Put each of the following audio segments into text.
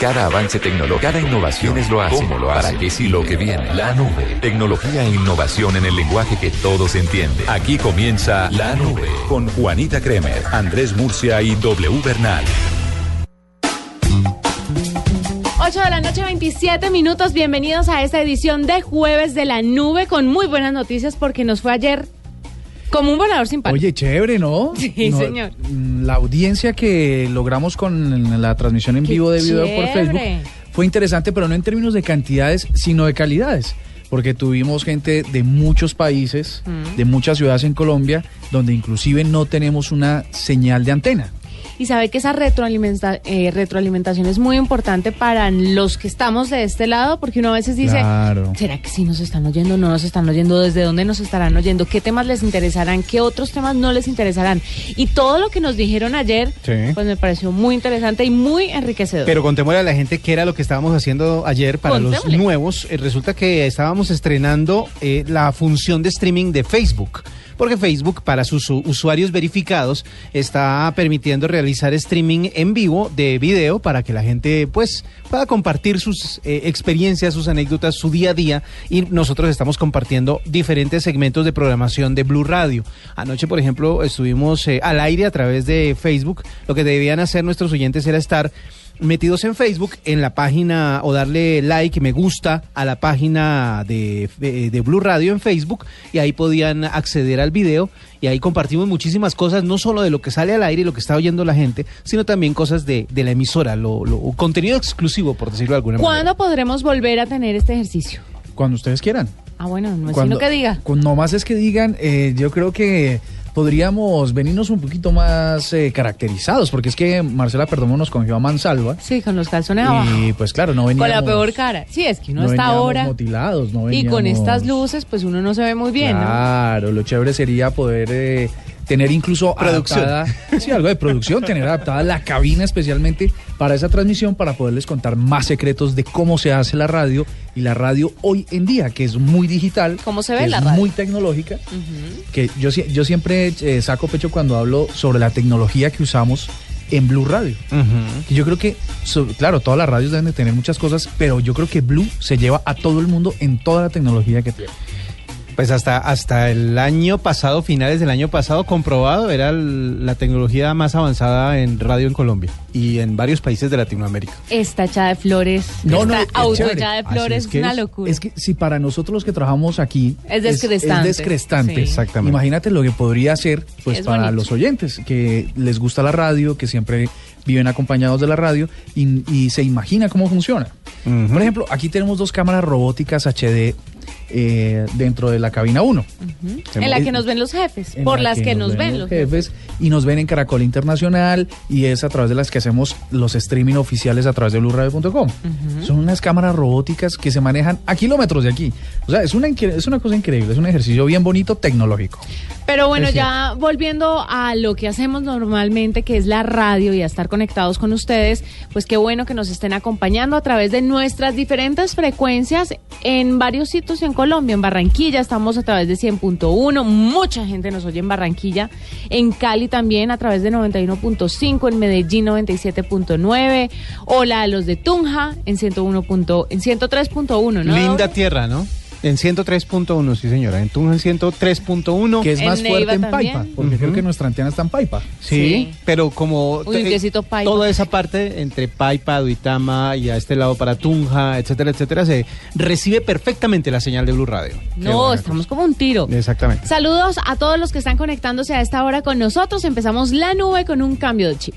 Cada avance tecnológico, cada innovación es lo hace. ¿Cómo lo hace? ¿Para qué sí lo que viene? La nube. Tecnología e innovación en el lenguaje que todos entienden. Aquí comienza La Nube con Juanita Kremer, Andrés Murcia y W Bernal. 8 de la noche, 27 minutos. Bienvenidos a esta edición de Jueves de la Nube con muy buenas noticias porque nos fue ayer como un volador sin palo. Oye, chévere, ¿no? Sí, No, señor. mm, La audiencia que logramos con la transmisión en Qué vivo de video por. Facebook fue interesante, pero no en términos de cantidades, sino de calidades. Porque tuvimos gente de muchos países, Mm. de muchas ciudades en Colombia, donde inclusive no tenemos una señal de antena. Y sabe que esa retroalimenta- eh, retroalimentación es muy importante para los que estamos de este lado, porque uno a veces dice, Claro. ¿será que sí nos están oyendo? ¿No nos están oyendo? ¿Desde dónde nos estarán oyendo? ¿Qué temas les interesarán? ¿Qué otros temas no les interesarán? Y todo lo que nos dijeron ayer, Sí. pues me pareció muy interesante y muy enriquecedor. Pero contémosle a la gente qué era lo que estábamos haciendo ayer para Contémosle. los nuevos. Eh, resulta que estábamos estrenando eh, la función de streaming de Facebook. Porque Facebook, para sus usuarios verificados, está permitiendo realizar streaming en vivo de video para que la gente pues pueda compartir sus eh, experiencias, sus anécdotas, su día a día. Y nosotros estamos compartiendo diferentes segmentos de programación de Blue Radio. Anoche, por ejemplo, estuvimos eh, al aire a través de Facebook. Lo que debían hacer nuestros oyentes era estar metidos en Facebook, en la página o darle like, me gusta a la página de, de, de Blue Radio en Facebook y ahí podían acceder al video y ahí compartimos muchísimas cosas, no solo de lo que sale al aire y lo que está oyendo la gente, sino también cosas de, de la emisora, lo, lo- contenido exclusivo, por decirlo de alguna ¿Cuándo manera. podremos volver a tener este ejercicio? Cuando ustedes quieran. Ah, bueno, no es Cuando, sino que diga. No más es que digan, eh, yo creo que podríamos venirnos un poquito más eh, caracterizados, porque es que Marcela Perdomo nos cogió a mansalva. Sí, con los calzones abajo. Y pues claro, no veníamos... Con la peor cara. Sí, es que uno no está ahora. no Y con estas luces, pues uno no se ve muy bien, ¿no? Claro, lo chévere sería poder eh, tener incluso Producción. adaptada, sí, algo de producción, tener adaptada la cabina especialmente para esa transmisión para poderles contar más secretos de cómo se hace la radio y la radio hoy en día, que es muy digital, ¿Cómo se ve que la es radio? muy tecnológica, que yo, yo siempre eh, saco pecho cuando hablo sobre la tecnología que usamos en Blue Radio. Y yo creo que, so- claro, todas las radios deben de tener muchas cosas, pero yo creo que Blue se lleva a todo el mundo en toda la tecnología que tiene. Pues hasta, hasta el año pasado, finales del año pasado, comprobado, era el- la tecnología más avanzada en radio en Colombia y en varios países de Latinoamérica. Está echada de flores. No, no, está es auto echada de flores. es Es una es- locura. Es que si para nosotros los que trabajamos aquí Es descrestante. es descrestante. Sí. Exactamente. Imagínate lo que podría ser pues Es para bonito. los oyentes que les gusta la radio, que siempre viven acompañados de la radio y, y se imagina cómo funciona. Por ejemplo, aquí tenemos dos cámaras robóticas HD eh, dentro de la cabina 1. en la que nos ven los jefes. por la las que, nos ven los jefes. jefes y nos ven en Caracol Internacional y es a través de las que hacemos los streaming oficiales a través de blueradio.com. Son unas cámaras robóticas que se manejan a kilómetros de aquí. O sea, es una, es una cosa increíble, es un ejercicio bien bonito tecnológico. Pero bueno, Es ya volviendo a lo que hacemos normalmente, que es la radio y a estar conectados con ustedes, pues qué bueno que nos estén acompañando a través de nuestras diferentes frecuencias en varios sitios en Colombia. En Barranquilla estamos a través de 100.1, mucha gente nos oye en Barranquilla, en Cali también a través de 91.5, en Medellín 97.9, hola a los de Tunja en 101. punto- en 103.1, ¿no? Linda tierra, ¿no? En 103.1, sí señora. En Tunja en 103.1. Que es más Neiva fuerte en también. Paipa, porque creo que nuestra antena está en Paipa. Sí, Sí. pero como Uy, un eh, Paipa. toda esa parte entre Paipa, Duitama y a este lado para Tunja, etcétera, etcétera, se recibe perfectamente la señal de Blue Radio. No, estamos como un tiro. Exactamente. Saludos a todos los que están conectándose a esta hora con nosotros. Empezamos la nube con un cambio de chip.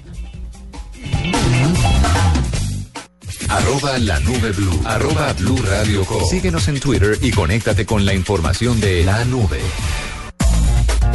Arroba la nube blue. Arroba blue radio com. Síguenos en Twitter y conéctate con la información de la nube.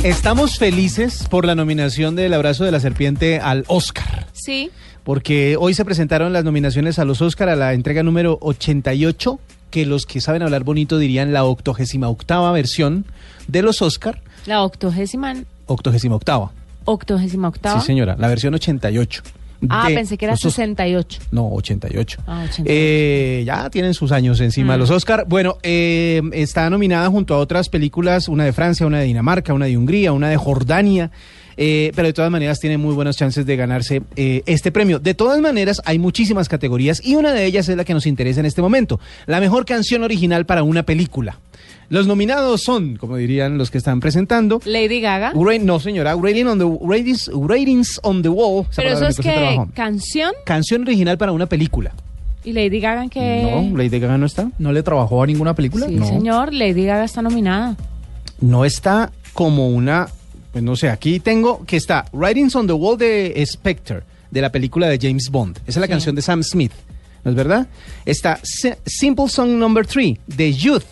Estamos felices por la nominación del Abrazo de la Serpiente al Oscar. Sí. porque hoy se presentaron las nominaciones a los Oscar a la entrega número 88, que los que saben hablar bonito dirían la octogésima octava versión de los Oscar, La octogésima, octogésima octava. octogésima octava. Sí, señora, la versión 88. Ah, pensé que era Oscar. 68. No, 88. Ah, 88. Eh, ya tienen sus años encima Mm. los Oscar. Bueno, eh, está nominada junto a otras películas, una de Francia, una de Dinamarca, una de Hungría, una de Jordania. eh, pero de todas maneras tiene muy buenas chances de ganarse eh, este premio. De todas maneras, hay muchísimas categorías y una de ellas es la que nos interesa en este momento. La mejor canción original para una película. Los nominados son, como dirían los que están presentando, Lady Gaga. No señora, rating on the, ratings, ratings on the wall. Pero eso es que canción Canción original para una película. y Lady Gaga en que... No, Lady Gaga no está. ¿No le trabajó a ninguna película? Sí, no. señor, Lady Gaga está nominada. No está como una, pues no sé, aquí tengo que está Writings on the Wall de Spectre, de la película de James Bond. Esa es la Sí. canción de Sam Smith, ¿no es verdad? Está Si- Simple Song Number 3 de Youth.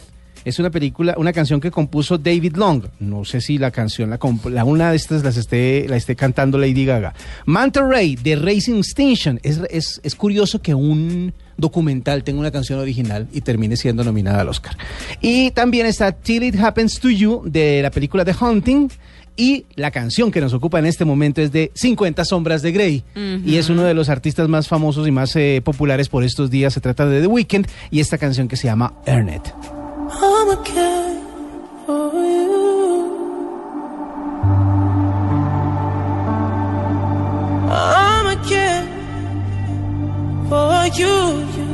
Es una película, una canción que compuso David Long. No sé si la canción, la, la una de estas las esté, la esté cantando Lady Gaga. Manta Ray de Racing Station. Es, es, es curioso que un documental tenga una canción original y termine siendo nominada al Oscar. Y también está Till It Happens to You de la película The Hunting. Y la canción que nos ocupa en este momento es de 50 sombras de Grey. Y es uno de los artistas más famosos y más eh, populares por estos días. Se trata de The Weeknd y esta canción que se llama Earn It. I'm a cat for you. I'm a cat for you.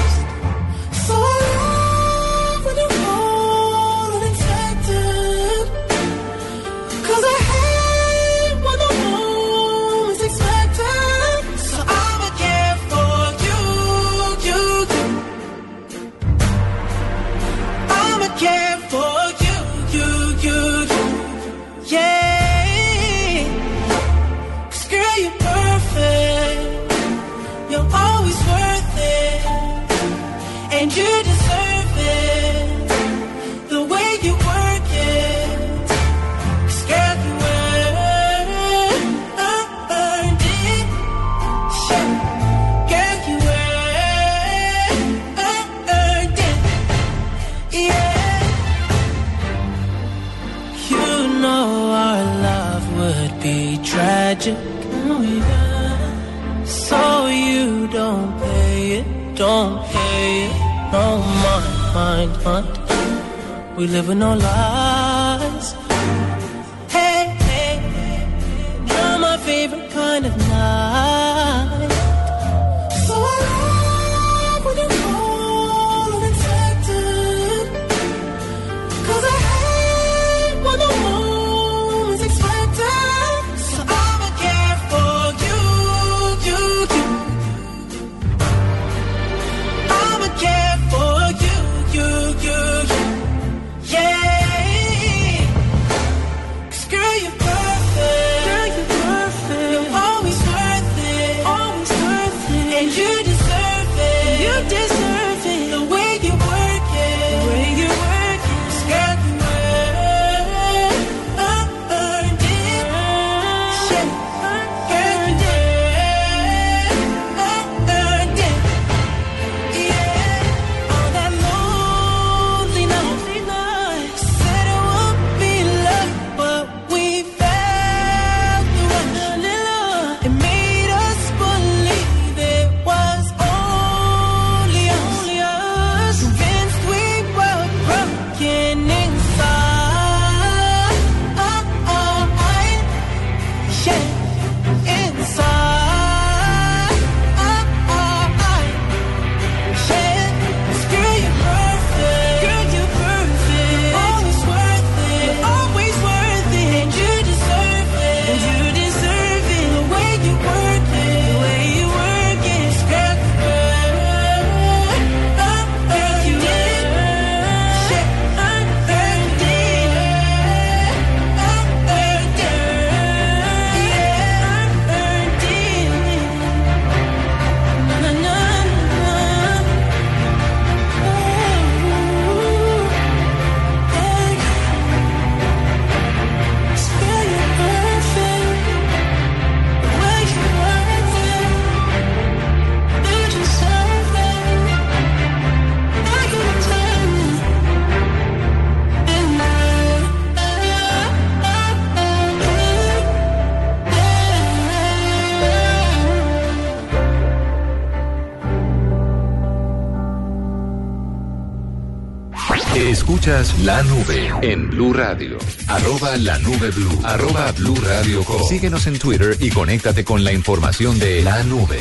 we living our lives. Escuchas la nube en Blue Radio. Arroba la nube blue. Arroba Blue Radio. Síguenos en Twitter y conéctate con la información de la nube.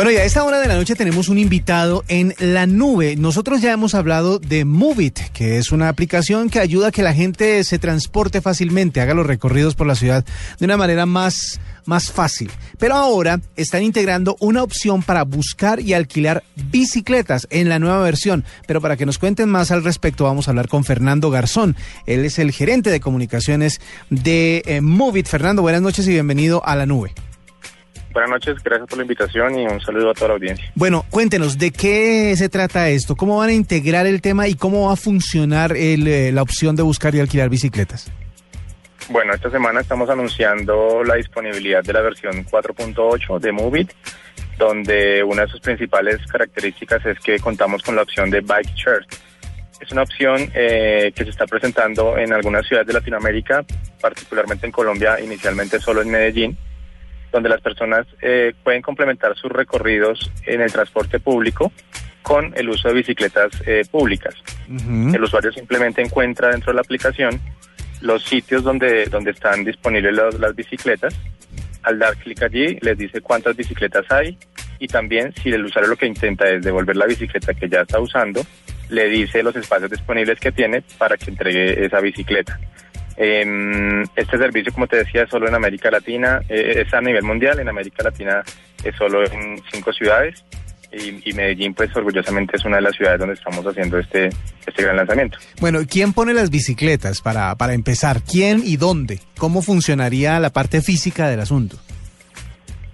Bueno, y a esta hora de la noche tenemos un invitado en la nube. Nosotros ya hemos hablado de Movit, que es una aplicación que ayuda a que la gente se transporte fácilmente, haga los recorridos por la ciudad de una manera más, más fácil. Pero ahora están integrando una opción para buscar y alquilar bicicletas en la nueva versión. Pero para que nos cuenten más al respecto, vamos a hablar con Fernando Garzón. Él es el gerente de comunicaciones de eh, Movit. Fernando, buenas noches y bienvenido a la nube. Buenas noches, gracias por la invitación y un saludo a toda la audiencia. Bueno, cuéntenos, ¿de qué se trata esto? ¿Cómo van a integrar el tema y cómo va a funcionar el, eh, la opción de buscar y alquilar bicicletas? Bueno, esta semana estamos anunciando la disponibilidad de la versión 4.8 de Movit, donde una de sus principales características es que contamos con la opción de Bike Share. Es una opción eh, que se está presentando en algunas ciudades de Latinoamérica, particularmente en Colombia, inicialmente solo en Medellín donde las personas eh, pueden complementar sus recorridos en el transporte público con el uso de bicicletas eh, públicas. El usuario simplemente encuentra dentro de la aplicación los sitios donde, donde están disponibles las, las bicicletas. Al dar clic allí, les dice cuántas bicicletas hay y también si el usuario lo que intenta es devolver la bicicleta que ya está usando, le dice los espacios disponibles que tiene para que entregue esa bicicleta. Eh, este servicio, como te decía, es solo en América Latina, eh, es a nivel mundial, en América Latina es solo en cinco ciudades y, y, Medellín, pues orgullosamente es una de las ciudades donde estamos haciendo este, este gran lanzamiento. Bueno, ¿quién pone las bicicletas para, para empezar? ¿Quién y dónde? ¿Cómo funcionaría la parte física del asunto?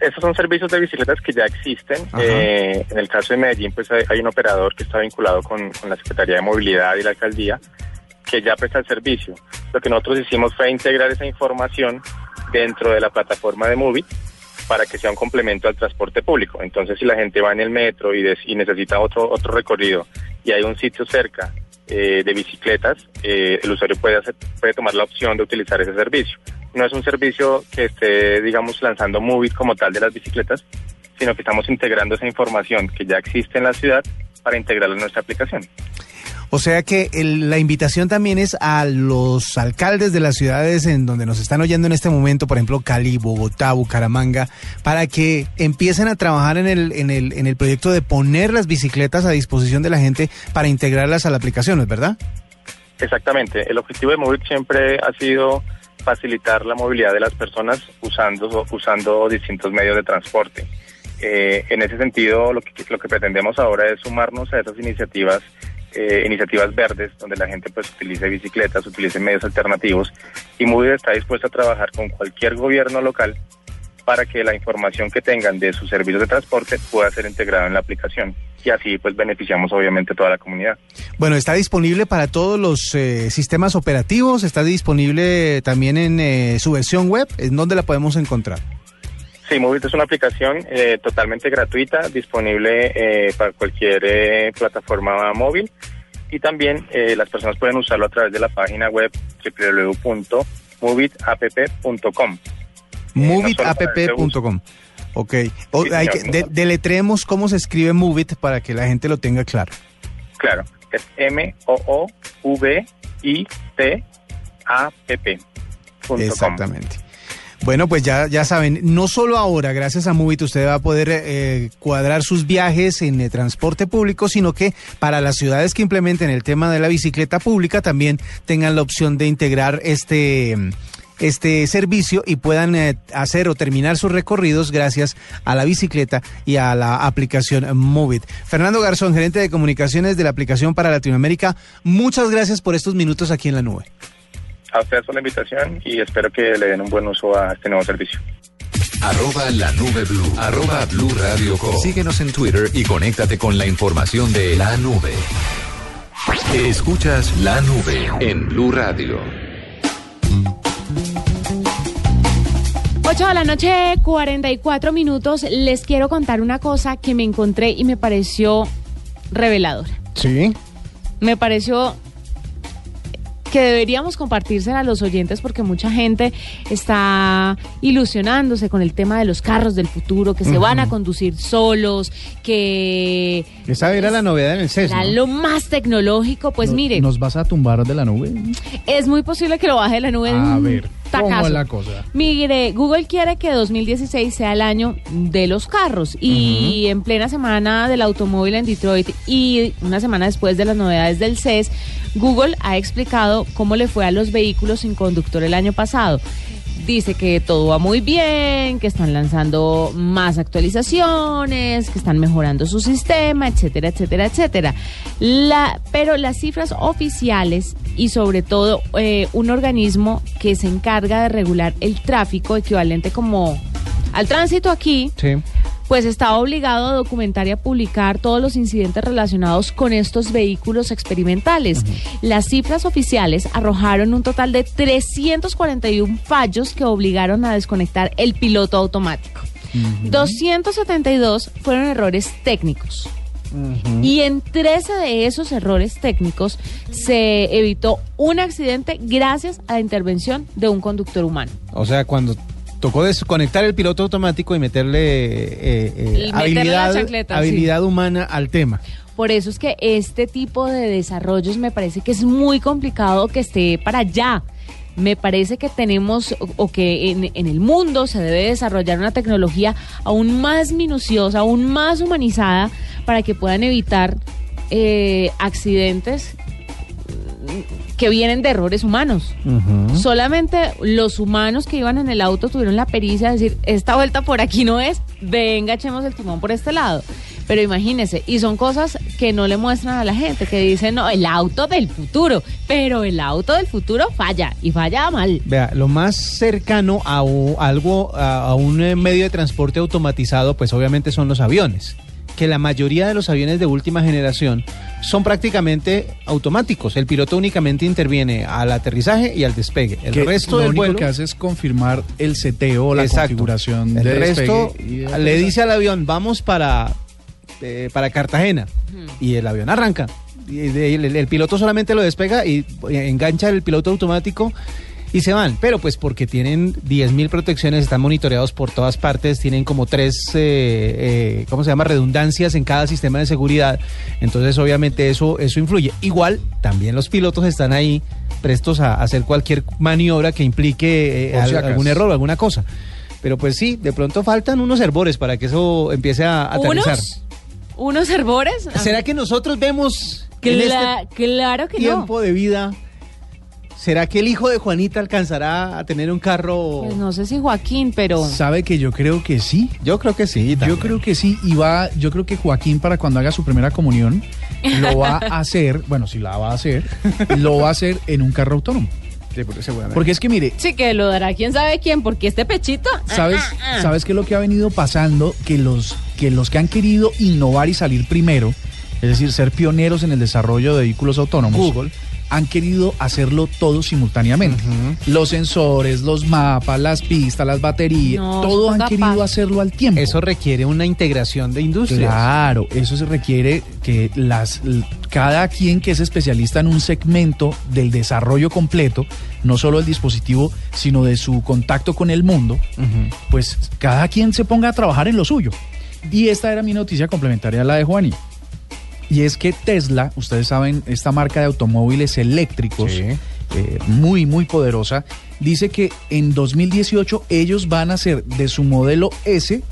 Esos son servicios de bicicletas que ya existen. Eh, en el caso de Medellín, pues hay, hay un operador que está vinculado con, con la Secretaría de Movilidad y la Alcaldía que ya presta el servicio. Lo que nosotros hicimos fue integrar esa información dentro de la plataforma de Movit para que sea un complemento al transporte público. Entonces, si la gente va en el metro y, necesita otro, otro recorrido y hay un sitio cerca eh, de bicicletas, eh, el usuario puede, hacer, puede tomar la opción de utilizar ese servicio. No es un servicio que esté, digamos, lanzando Movit como tal de las bicicletas, sino que estamos integrando esa información que ya existe en la ciudad para integrarla en nuestra aplicación. O sea que el, la invitación también es a los alcaldes de las ciudades en donde nos están oyendo en este momento, por ejemplo, Cali, Bogotá, Bucaramanga, para que empiecen a trabajar en el, en el, en el proyecto de poner las bicicletas a disposición de la gente para integrarlas a la aplicación, ¿es verdad? Exactamente. El objetivo de Movit siempre ha sido facilitar la movilidad de las personas usando, usando distintos medios de transporte. Eh, en ese sentido, lo que, lo que pretendemos ahora es sumarnos a esas iniciativas eh, iniciativas verdes donde la gente pues utilice bicicletas, utilice medios alternativos y Moody está dispuesto a trabajar con cualquier gobierno local para que la información que tengan de sus servicios de transporte pueda ser integrada en la aplicación y así pues beneficiamos obviamente a toda la comunidad. Bueno, está disponible para todos los eh, sistemas operativos, está disponible también en eh, su versión web, ¿en dónde la podemos encontrar? Sí, Movit es una aplicación eh, totalmente gratuita, disponible eh, para cualquier eh, plataforma móvil y también las personas pueden usarlo a través de la página web www.movitapp.com. Movitapp.com. Ok. O, Sí, hay señor. que, de- deletreemos cómo se escribe Movit para que la gente lo tenga claro. Claro, es M-O-O-V-I-T-A-P-P. Exactamente. Bueno, pues ya, ya saben, no solo ahora, gracias a Movit, usted va a poder eh, cuadrar sus viajes en el transporte público, sino que para las ciudades que implementen el tema de la bicicleta pública también tengan la opción de integrar este, este servicio y puedan eh, hacer o terminar sus recorridos gracias a la bicicleta y a la aplicación Movit. Fernando Garzón, gerente de comunicaciones de la aplicación para Latinoamérica, muchas gracias por estos minutos aquí en la nube. A ustedes por la invitación y espero que le den un buen uso a este nuevo servicio. Arroba la nube blue. Arroba blue radio com. Síguenos en Twitter y conéctate con la información de la nube. Escuchas la nube en Blue Radio. 8 de la noche, 44 minutos. Les quiero contar una cosa que me encontré y me pareció reveladora. Sí. Me pareció que deberíamos compartirse a los oyentes porque mucha gente está ilusionándose con el tema de los carros del futuro, que se van a conducir solos, que Esa era la novedad en el CES. ¿no? lo más tecnológico. Pues ¿No- mire, ¿Nos vas a tumbar de la nube? es muy posible que lo baje de la nube. A un ¿cómo es la cosa? Mire, Google quiere que 2016 sea el año de los carros y en plena semana del automóvil en Detroit y una semana después de las novedades del CES, Google ha explicado cómo le fue a los vehículos sin conductor el año pasado. Dice que todo va muy bien, que están lanzando más actualizaciones, que están mejorando su sistema, etcétera, etcétera, etcétera. La, pero las cifras oficiales y sobre todo eh, un organismo que se encarga de regular el tráfico equivalente como al tránsito aquí, Sí. Pues está obligado a documentar y a publicar todos los incidentes relacionados con estos vehículos experimentales. Las cifras oficiales arrojaron un total de 341 fallos que obligaron a desconectar el piloto automático. 272 fueron errores técnicos. Y en 13 de esos errores técnicos se evitó un accidente gracias a la intervención de un conductor humano. O sea, cuando tocó desconectar el piloto automático y meterle, eh, eh, la habilidad, sí. humana al tema. Por eso es que este tipo de desarrollos me parece que es muy complicado que esté para allá. Me parece que tenemos o, que en, en el mundo se debe desarrollar una tecnología aún más minuciosa, aún más humanizada para que puedan evitar eh, accidentes que vienen de errores humanos. Solamente los humanos que iban en el auto tuvieron la pericia de decir, esta vuelta por aquí no es, venga, echemos el timón por este lado. Pero imagínense, y son cosas que no le muestran a la gente, que dicen, no, el auto del futuro, pero el auto del futuro falla, y falla mal. Vea, lo más cercano a, algo, a, a un eh, medio de transporte automatizado, pues obviamente son los aviones. Que la mayoría de los aviones de última generación son prácticamente automáticos. El piloto únicamente interviene al aterrizaje y al despegue. El Que resto lo del único vuelo. que hace es confirmar el seteo o la Exacto. configuración El de resto despegue le dice al avión, vamos para, eh, para Cartagena. Y el avión arranca. Y de- el, el piloto solamente lo despega y engancha el piloto automático y se van. Pero pues porque tienen 10.000 protecciones, están monitoreados por todas partes, tienen como tres, eh, eh, ¿cómo se llama? Redundancias en cada sistema de seguridad. Entonces obviamente eso, eso influye. Igual también los pilotos están ahí prestos a hacer cualquier maniobra que implique eh, si algún error o alguna cosa. Pero pues sí, de pronto faltan unos hervores para que eso empiece a aterrizar. ¿Unos? ¿Unos hervores? ¿Será que nosotros vemos en este claro que no. tiempo de vida? ¿Será que el hijo de Juanita alcanzará a tener un carro? Pues no sé si Joaquín, pero... ¿Sabe que yo creo que sí? Yo creo que sí. Yo creo que sí, y va, yo creo que Joaquín para cuando haga su primera comunión lo va a hacer, bueno, si la va a hacer, lo va a hacer en un carro autónomo. Porque es que mire, Sí, que lo dará quién sabe quién, porque este pechito... ah, ¿sabes, ah, ah. ¿sabes qué es lo que ha venido pasando? Que los, que los que han querido innovar y salir primero, es decir, ser pioneros en el desarrollo de vehículos autónomos, Google. Han querido hacerlo todo simultáneamente. Los sensores, los mapas, las pistas, las baterías, No, todo han capaz. querido hacerlo al tiempo. Eso requiere una integración de industrias. Claro, eso se requiere que las cada quien que es especialista en un segmento del desarrollo completo, no solo el dispositivo, sino de su contacto con el mundo, pues cada quien se ponga a trabajar en lo suyo. Y esta era mi noticia complementaria a la de Juaní. Y es que Tesla, ustedes saben, esta marca de automóviles eléctricos, Sí. eh, muy, muy poderosa, dice que en 2018 ellos van a hacer de su modelo S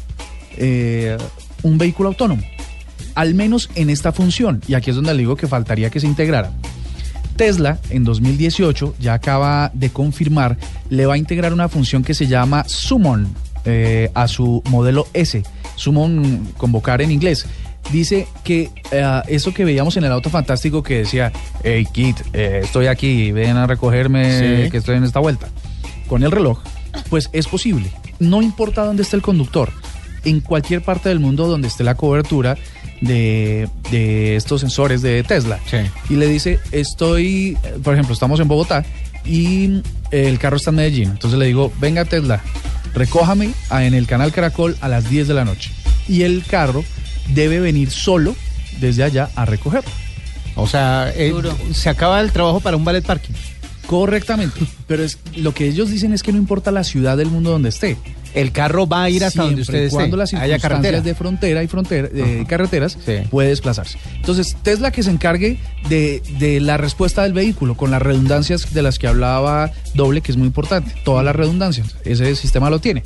eh, un vehículo autónomo. Al menos en esta función. Y aquí es donde le digo que faltaría que se integrara. Tesla en 2018 ya acaba de confirmar, le va a integrar una función que se llama Summon eh, a su modelo S. Summon, convocar en inglés. Dice que eh, eso que veíamos en el auto fantástico que decía, hey Kit, eh, estoy aquí, ven a recogerme Sí. que estoy en esta vuelta. Con el reloj, pues es posible. No importa dónde esté el conductor, en cualquier parte del mundo donde esté la cobertura de, de estos sensores de Tesla. Sí. Y le dice, estoy, por ejemplo, estamos en Bogotá y eh, el carro está en Medellín. Entonces le digo, venga Tesla, recójame en el canal Caracol a las 10 de la noche. Y el carro debe venir solo desde allá a recoger. O sea, eh, se acaba el trabajo para un ballet parking. Correctamente. Pero es lo que ellos dicen es que no importa la ciudad del mundo donde esté. El carro va a ir hasta donde Siempre y ustedes cuando las haya circunstancias de frontera y frontera, de Ajá. carreteras Sí. puede desplazarse. Entonces, Tesla que se encargue de, de la respuesta del vehículo con las redundancias de las que hablaba Doble, que es muy importante. Todas las redundancias. Ese sistema lo tiene.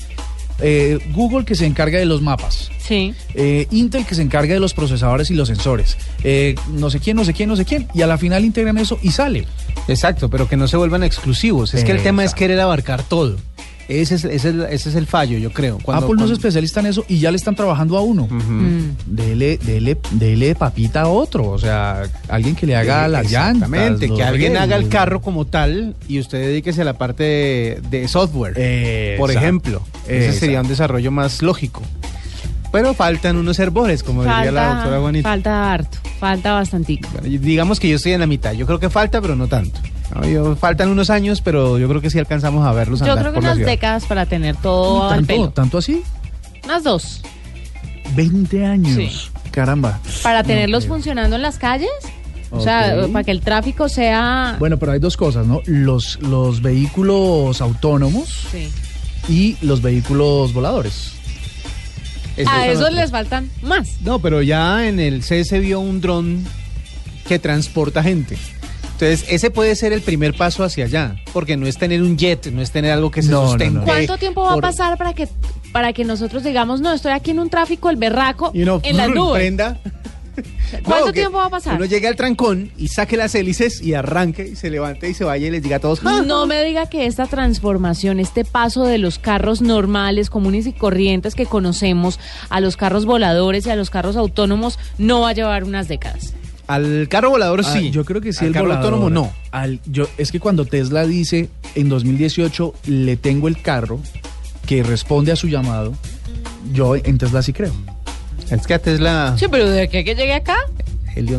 Eh, Google que se encarga de los mapas. Sí. Eh, Intel que se encarga de los procesadores y los sensores. Eh, no sé quién, no sé quién, no sé quién. Y a la final integran eso y sale. Exacto, pero que no se vuelvan exclusivos. Es que el tema es querer abarcar todo. Ese es, ese es el, ese es el fallo, yo creo. Cuando- Apple no es cuando- especialista en eso y ya le están trabajando a uno. Mm. Dele, dele, dele papita a otro. O sea, alguien que le haga las llantas. Que alguien haga el carro como tal y usted dedíquese a la parte de, de software, Eh, por exacto. ejemplo. Ese Exacto. sería un desarrollo más lógico. Pero faltan unos herbores, como diría la doctora Juanita. falta harto, falta bastantico. Bueno, digamos que yo estoy en la mitad. Yo creo que falta, pero no tanto. No, yo- faltan unos años, pero yo creo que sí alcanzamos a verlos Yo andar creo que por la unas ciudad. décadas para tener todo al ¿Tanto, pelo. ¿Tanto así? Unas dos. 20 años. Sí. Caramba. Para tenerlos creo. funcionando en las calles. O sea, Ok. para que el tráfico sea... Bueno, pero hay dos cosas, ¿no? Los, los vehículos autónomos Sí. y los vehículos voladores. Esos A son esos otros. les faltan más. No, pero ya en el CS vio un dron que transporta gente. Entonces, ese puede ser el primer paso hacia allá, porque no es tener un jet, no es tener algo que se No, no, sustente. no. ¿Cuánto tiempo va a pasar para que para que nosotros digamos, no, estoy aquí en un tráfico, el berraco, Y en las nubes? prenda. ¿Cuánto tiempo va a pasar? Uno llegue al trancón y saque las hélices y arranque y se levante y se vaya y les diga a todos. "Ah". No me diga que esta transformación, este paso de los carros normales, comunes y corrientes que conocemos a los carros voladores y a los carros autónomos no va a llevar unas décadas. Al carro volador Ah, sí. yo creo que sí, Al el carro volador. autónomo no. Al, yo, es que cuando Tesla dice en 2018 le tengo el carro que responde a su llamado, yo en Tesla sí creo. Es que a Tesla. Sí, pero de que, que llegue acá.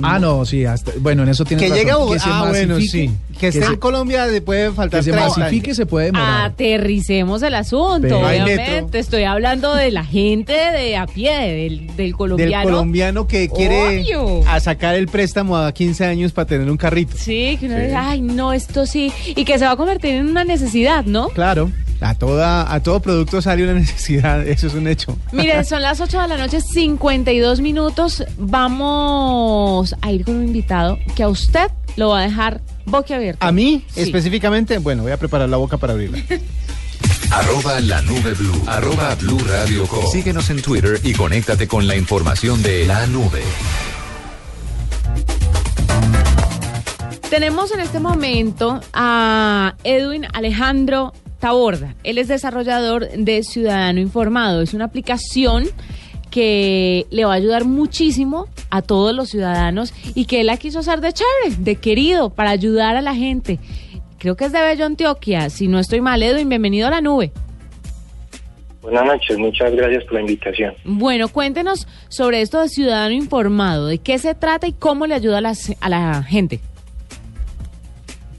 Ah, no, sí, hasta, bueno, en eso tiene Que razón. llegue a se ah, bueno, sí. Que esté se- en Colombia le puede faltar que se 30 masifique se puede demorar. Aterricemos el asunto, Pero- obviamente. Estoy hablando de la gente de a pie, del, del Del colombiano. colombiano que quiere Obvio. a sacar el préstamo a 15 años para tener un carrito. Sí, que uno Sí. dice, ay, no, esto sí. Y que se va a convertir en una necesidad, ¿no? Claro. A, toda, a todo producto sale una necesidad, eso es un hecho. Mire, son las 8 de la noche, 52 minutos. Vamos a ir con un invitado que a usted lo va a dejar boquiabierto. A mí, Sí. específicamente, bueno, voy a preparar la boca para abrirla. Arroba la nube blue. Arroba blue radio com. Síguenos en Twitter y conéctate con la información de la nube. Tenemos en este momento a Edwin Alejandro Taborda. Él es desarrollador de Ciudadano Informado. Es una aplicación que le va a ayudar muchísimo a todos los ciudadanos y que él la quiso hacer de chévere, de querido, para ayudar a la gente. Creo que es de Bello Antioquia. Si no estoy mal, Edwin, bienvenido a la nube. Buenas noches, muchas gracias por la invitación. Bueno, cuéntenos sobre esto de Ciudadano Informado, de qué se trata y cómo le ayuda a la, a la gente.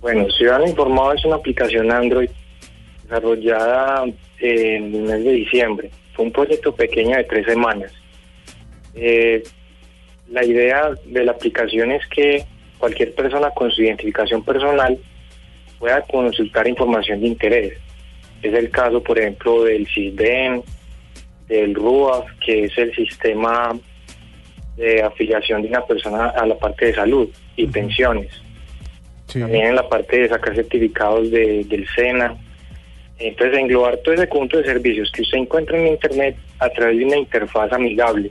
Bueno, Ciudadano Informado es una aplicación Android desarrollada en el mes de diciembre. Fue un proyecto pequeño de tres semanas. Eh, la idea de la aplicación es que cualquier persona con su identificación personal pueda consultar información de interés. Es el caso, por ejemplo, del CISBEN, del RUAF, que es el sistema de afiliación de una persona a la parte de salud y pensiones. También en la parte de sacar certificados de- del SENA. Entonces, englobar todo ese conjunto de servicios que usted encuentra en Internet a través de una interfaz amigable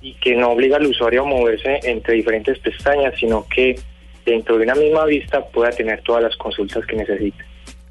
y que no obliga al usuario a moverse entre diferentes pestañas, sino que dentro de una misma vista pueda tener todas las consultas que necesita.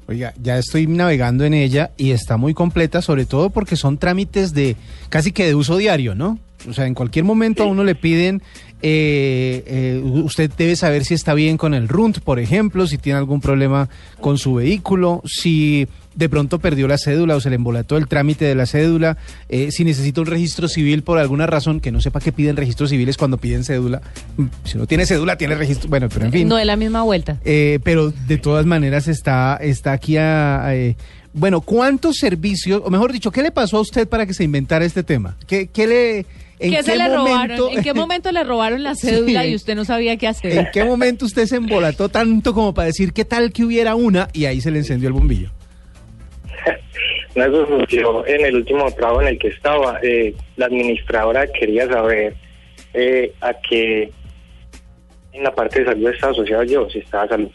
Oiga, ya estoy navegando en ella y está muy completa, sobre todo porque son trámites de casi que de uso diario, ¿no? O sea, en cualquier momento a uno le piden, eh, eh, usted debe saber si está bien con el RUNT, por ejemplo, si tiene algún problema con su vehículo, si de pronto perdió la cédula o se le embolató el trámite de la cédula, eh, si necesita un registro civil por alguna razón, que no sepa que piden registros civiles cuando piden cédula. Mm, Si no tiene cédula, tiene registro, bueno, pero en fin. No de la misma vuelta. Eh, pero de todas maneras está, está aquí a- a, eh, Bueno, ¿cuántos servicios, o mejor dicho, qué le pasó a usted para que se inventara este tema? ¿Qué, qué le... ¿En ¿Qué, qué se le momento, robaron? ¿En qué momento le robaron la cédula Sí. y usted no sabía qué hacer? ¿En qué momento usted se embolató tanto como para decir qué tal que hubiera una y ahí se le encendió el bombillo? No, eso surgió en el último trabajo en el que estaba. Eh, la administradora quería saber eh, a qué en la parte de salud estaba asociado yo, si estaba salud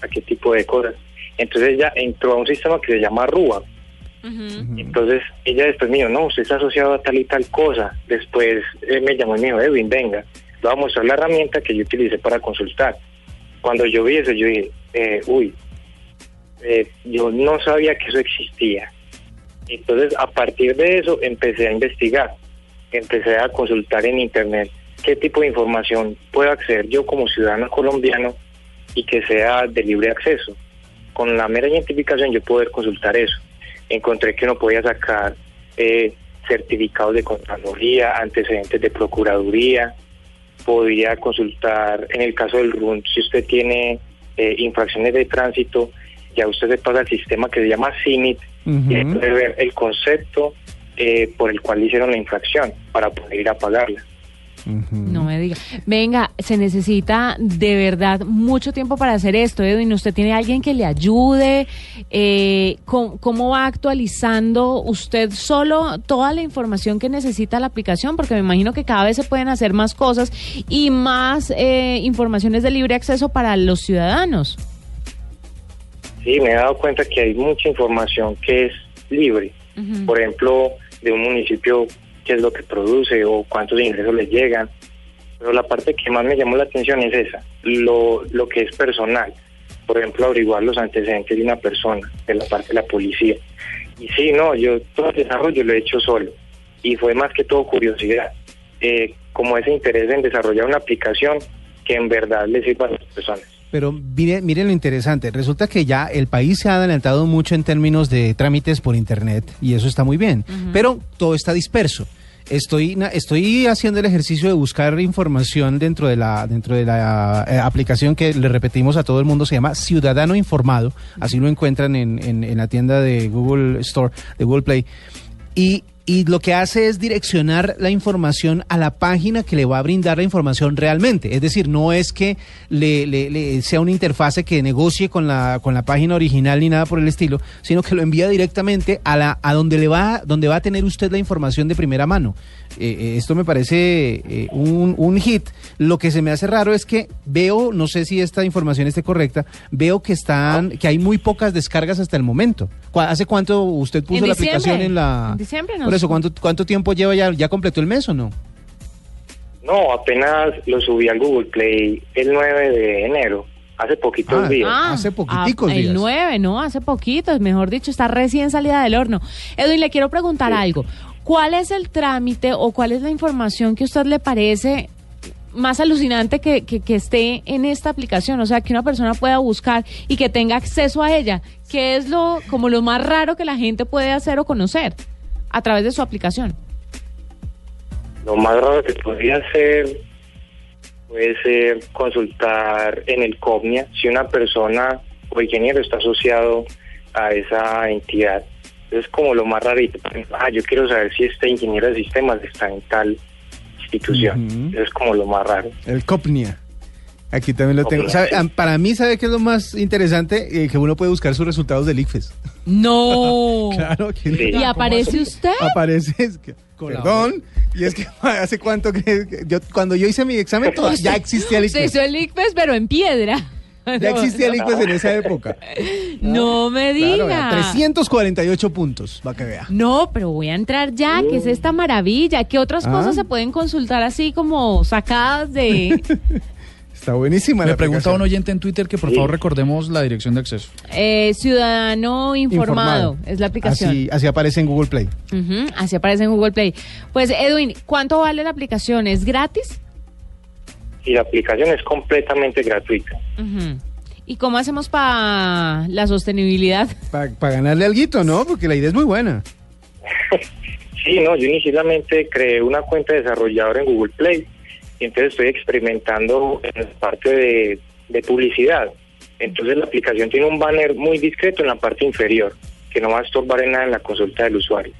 a qué tipo de cosas. Entonces ella entró a un sistema que se llama RUA. Entonces ella después me dijo, no, usted está asociado a tal y tal cosa. Después eh, me llamó y me dijo, Edwin, venga, le voy a mostrar la herramienta que yo utilicé para consultar. Cuando yo vi eso, yo dije, eh, uy, eh, yo no sabía que eso existía. Entonces, a partir de eso, empecé a investigar, empecé a consultar en Internet qué tipo de información puedo acceder yo como ciudadano colombiano y que sea de libre acceso. Con la mera identificación yo poder consultar eso. Encontré que uno podía sacar eh, certificados de Contraloría, antecedentes de Procuraduría, podía consultar, en el caso del RUN, si usted tiene eh, infracciones de tránsito, ya usted se pasa al sistema que se llama CINIT y ahí puede ver el concepto eh, por el cual le hicieron la infracción para poder ir a pagarla. No me diga. Venga, se necesita de verdad mucho tiempo para hacer esto, Edwin. ¿Usted tiene alguien que le ayude? Eh, ¿cómo, cómo va actualizando usted solo toda la información que necesita la aplicación? Porque me imagino que cada vez se pueden hacer más cosas y más eh, informaciones de libre acceso para los ciudadanos. Sí, me he dado cuenta que hay mucha información que es libre. Por ejemplo, de un municipio, qué es lo que produce o cuántos ingresos le llegan. Pero la parte que más me llamó la atención es esa, lo, lo que es personal. Por ejemplo, averiguar los antecedentes de una persona, de la parte de la policía. Y sí, no, yo todo el desarrollo lo he hecho solo. Y fue más que todo curiosidad. Eh, como ese interés en desarrollar una aplicación que en verdad le sirva a las personas. Pero mire, miren lo interesante, resulta que ya el país se ha adelantado mucho en términos de trámites por internet y eso está muy bien, pero todo está disperso. Estoy, estoy haciendo el ejercicio de buscar información dentro de la, dentro de la eh, aplicación que le repetimos a todo el mundo, se llama Ciudadano Informado, así lo encuentran en, en- en la tienda de Google Store, de Google Play. Y, y lo que hace es direccionar la información a la página que le va a brindar la información realmente. Es decir, no es que le, le- le sea una interfase que negocie con la, con la página original ni nada por el estilo, sino que lo envía directamente a, la, a donde, le va, donde va a tener usted la información de primera mano. Eh, eh, esto me parece eh, un, un hit. Lo que se me hace raro es que veo, no sé si esta información esté correcta, veo que están, que hay muy pocas descargas hasta el momento. ¿Cu- ¿Hace cuánto usted puso la aplicación en la... En diciembre, ¿no? ¿Cuánto, cuánto tiempo lleva ya? ¿Ya completó el mes o no? No, apenas lo subí al Google Play el 9 de enero, hace poquitos Ah, días. hace poquiticos ah, El días. 9, ¿no? Hace poquito, mejor dicho, está recién salida del horno. Edwin, le quiero preguntar algo. ¿Cuál es el trámite o cuál es la información que a usted le parece más alucinante que, que, que esté en esta aplicación? O sea, que una persona pueda buscar y que tenga acceso a ella. ¿Qué es lo como lo más raro que la gente puede hacer o conocer a través de su aplicación? Lo más raro que podría ser puede ser consultar en el COPNIA si una persona o ingeniero está asociado a esa entidad. Es como lo más rarito. Ah, yo quiero saber si este ingeniero de sistemas está en tal institución. Es como lo más raro. El Copnia. Aquí también lo tengo. ¿Sabe? Para mí, ¿sabe qué es lo más interesante? Eh, que uno puede buscar sus resultados del ICFES. No. Claro que Sí. ¿Y aparece usted? Aparece. es que- perdón. Y es que hace cuánto que que yo cuando yo hice mi examen todo- ya existía el Se ICFES. hizo el ICFES, pero en piedra. Ya existía el ICFES en esa época. No me diga. Claro, vea, 348 puntos, para que vea. No, pero voy a entrar ya, ¿qué es esta maravilla? ¿Qué otras Ah. cosas se pueden consultar así como sacadas de Está buenísima Le la pregunta a un oyente en Twitter que por favor recordemos la dirección de acceso. eh, Ciudadano informado? Es la aplicación. Así, así aparece en Google Play. Así aparece en Google Play. Pues Edwin, ¿cuánto vale la aplicación? ¿Es gratis? Y la aplicación es completamente gratuita. ¿Y cómo hacemos para la sostenibilidad? Para ganarle alguito, ¿no? Porque la idea es muy buena. Sí, no, yo inicialmente creé una cuenta de desarrollador en Google Play y entonces estoy experimentando en la parte de, de publicidad. Entonces la aplicación tiene un banner muy discreto en la parte inferior, que no va a estorbar en nada en la consulta del usuario.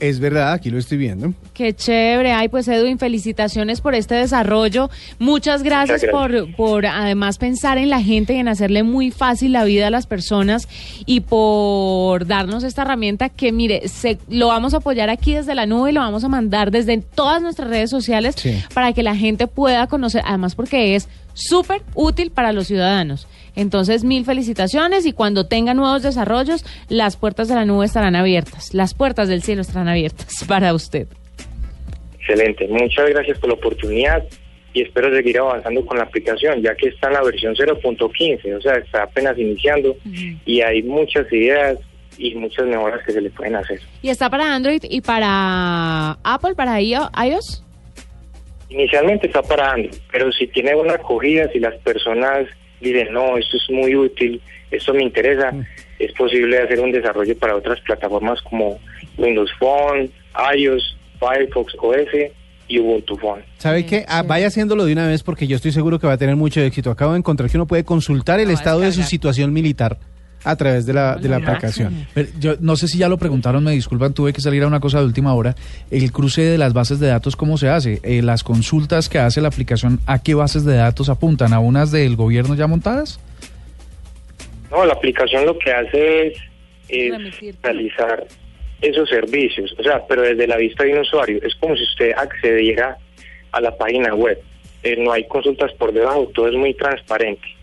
Es verdad, aquí lo estoy viendo. Qué chévere. Ay, pues Edwin, felicitaciones por este desarrollo. Muchas gracias, Muchas Por, por además pensar en la gente y en hacerle muy fácil la vida a las personas y por darnos esta herramienta que, mire, se, lo vamos a apoyar aquí desde la nube y lo vamos a mandar desde todas nuestras redes sociales Sí. para que la gente pueda conocer, además porque es súper útil para los ciudadanos. Entonces, mil felicitaciones y cuando tenga nuevos desarrollos, las puertas de la nube estarán abiertas, las puertas del cielo estarán abiertas para usted. Excelente, muchas gracias por la oportunidad y espero seguir avanzando con la aplicación, ya que está en la versión 0.15, o sea, está apenas iniciando y hay muchas ideas y muchas mejoras que se le pueden hacer. ¿Y está para Android y para Apple, para iO- iOS? Inicialmente está para Android, pero si tiene buena acogida, si las personas dicen, no, esto es muy útil, esto me interesa, es posible hacer un desarrollo para otras plataformas como Windows Phone, iOS, Firefox OS y Ubuntu Phone. ¿Sabe qué? Ah, vaya haciéndolo de una vez porque yo estoy seguro que va a tener mucho éxito. Acabo de encontrar que uno puede consultar el estado de su situación militar a través de la, de la aplicación. Pero yo no sé si ya lo preguntaron, me disculpan, tuve que salir a una cosa de última hora. El cruce de las bases de datos, ¿cómo se hace? Eh, las consultas que hace la aplicación, ¿a qué bases de datos apuntan? ¿A unas del gobierno ya montadas? No, la aplicación lo que hace es, es realizar esos servicios, o sea, pero desde la vista de un usuario. Es como si usted accediera a la página web. Eh, no hay consultas por debajo, todo es muy transparente.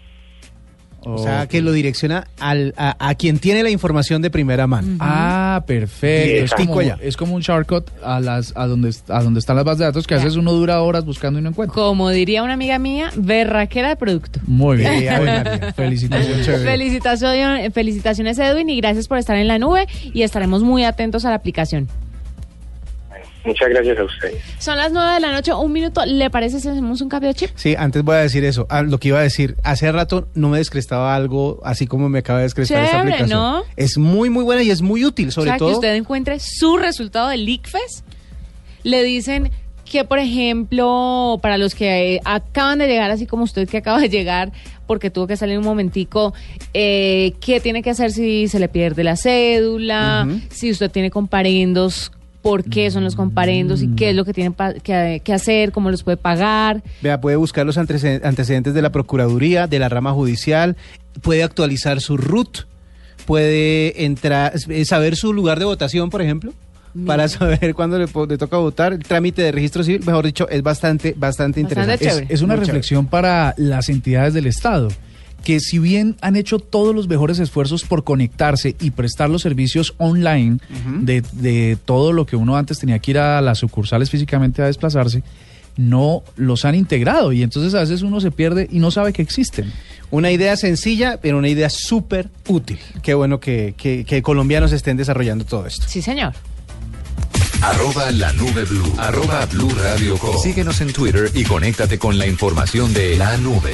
O sea, que lo direcciona al, a, a quien tiene la información de primera mano. Ah, perfecto. Es como, Allá. es como un shortcut a las a donde a donde están las bases de datos que a veces uno dura horas buscando y no encuentra. Como diría una amiga mía, berraquera de producto. Muy bien. Eh. Felicitaciones. Felicitaciones, felicitaciones Edwin y gracias por estar en la nube y estaremos muy atentos a la aplicación. Muchas gracias a ustedes. Son las nueve de la noche, un minuto. ¿Le parece si hacemos un cambio de chip? Sí, antes voy a decir eso. Ah, lo que iba a decir, hace rato no me descrestaba algo así como me acaba de descrestar esta Chévere, aplicación. ¿no? Es muy, muy buena y es muy útil, o sobre sea, todo. que usted encuentre su resultado del ICFES. Le dicen que, por ejemplo, para los que eh, acaban de llegar, así como usted que acaba de llegar, porque tuvo que salir un momentico, eh, ¿qué tiene que hacer si se le pierde la cédula? Si usted tiene comparendos, ¿por qué son los comparendos? ¿Y qué es lo que tiene pa- que, que hacer? ¿Cómo los puede pagar? Vea, puede buscar los anteced- antecedentes de la Procuraduría, de la rama judicial, puede actualizar su RUT, puede entrar, eh, saber su lugar de votación, por ejemplo, para saber cuándo le, toca votar. El trámite de registro civil, mejor dicho, es bastante, bastante Bastante interesante. Es, chévere. es una Muy reflexión para las entidades del Estado, que si bien han hecho todos los mejores esfuerzos por conectarse y prestar los servicios online de, de todo lo que uno antes tenía que ir a las sucursales físicamente a desplazarse, no los han integrado y entonces a veces uno se pierde y no sabe que existen. Una idea sencilla, pero una idea súper útil. Qué bueno que, que- que colombianos estén desarrollando todo esto. Sí, señor. Arroba la nube blue. Arroba blue radio com. Síguenos en Twitter y conéctate con la información de la nube.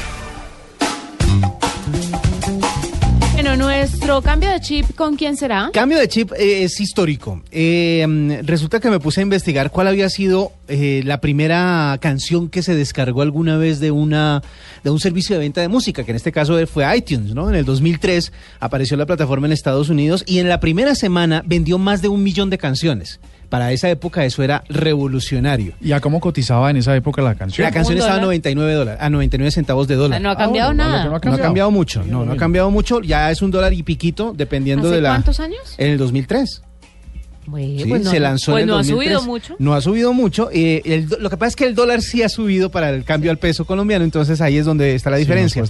Nuestro cambio de chip, ¿con quién será? Cambio de chip eh, es histórico. Eh, mm, resulta que me puse a investigar cuál había sido eh, la primera canción que se descargó alguna vez de una de un servicio de venta de música, que en este caso fue iTunes, ¿no? En el 2003 apareció la plataforma en Estados Unidos y en la primera semana vendió más de un millón de canciones. Para esa época eso era revolucionario. ¿Y a cómo cotizaba en esa época la canción? La canción ¿Un estaba a dólar? 99 dólares, a 99 centavos de O sea, dólar. no ha cambiado Ah, bueno, nada. no ha No ha cambiado. mucho, no, no ha cambiado mucho, ya es un dólar y piquito dependiendo ¿Hace de la... cuántos años? En el 2003. Bueno, Sí, pues no, se lanzó pues en el no ha 2003. subido mucho. No ha subido mucho. eh, el lo que pasa es que el dólar sí ha subido para el cambio al peso colombiano, entonces ahí es donde está la diferencia.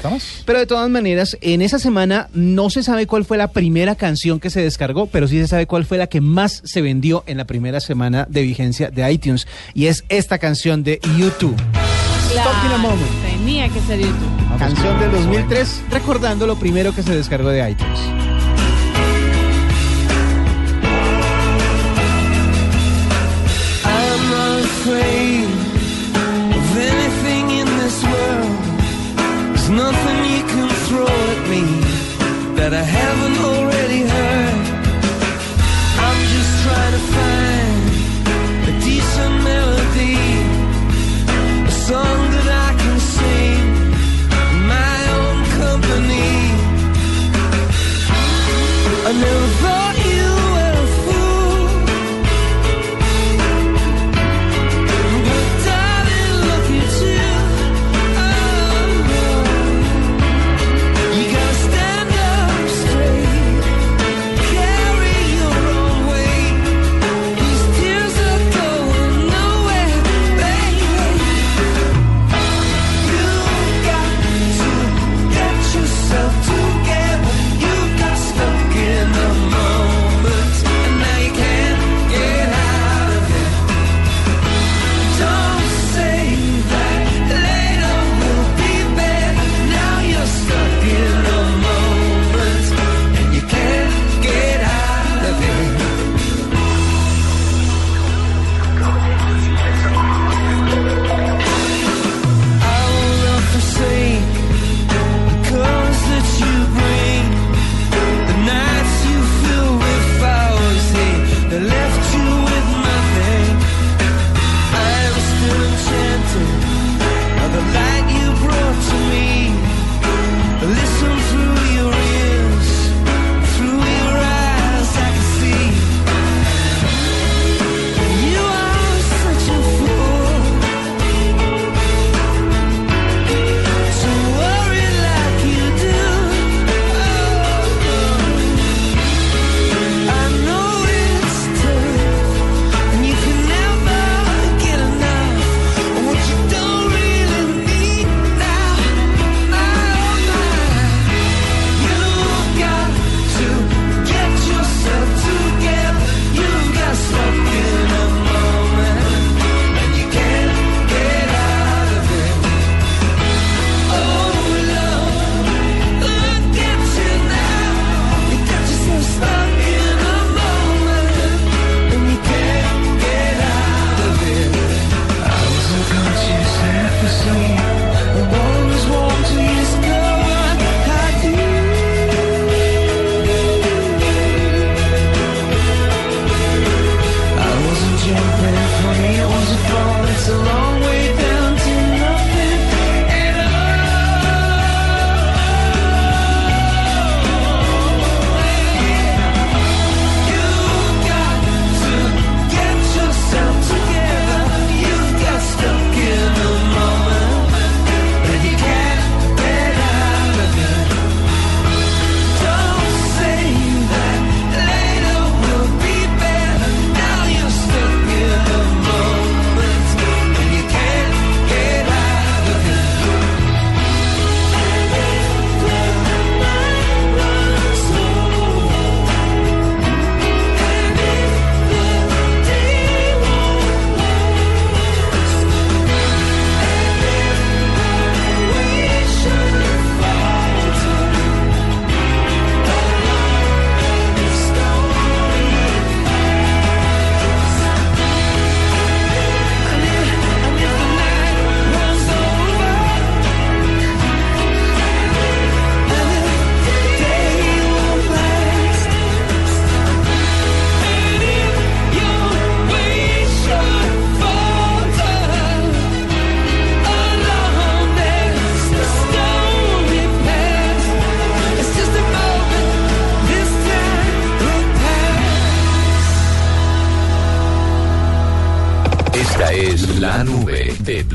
Pero de todas maneras, en esa semana no se sabe cuál fue la primera canción que se descargó, pero sí se sabe cuál fue la que más se vendió en la primera semana de vigencia de iTunes. Y es esta canción de YouTube. Stop in a moment. Tenía que ser YouTube. Canción del 2003, recordando lo primero que se descargó de iTunes. That I haven't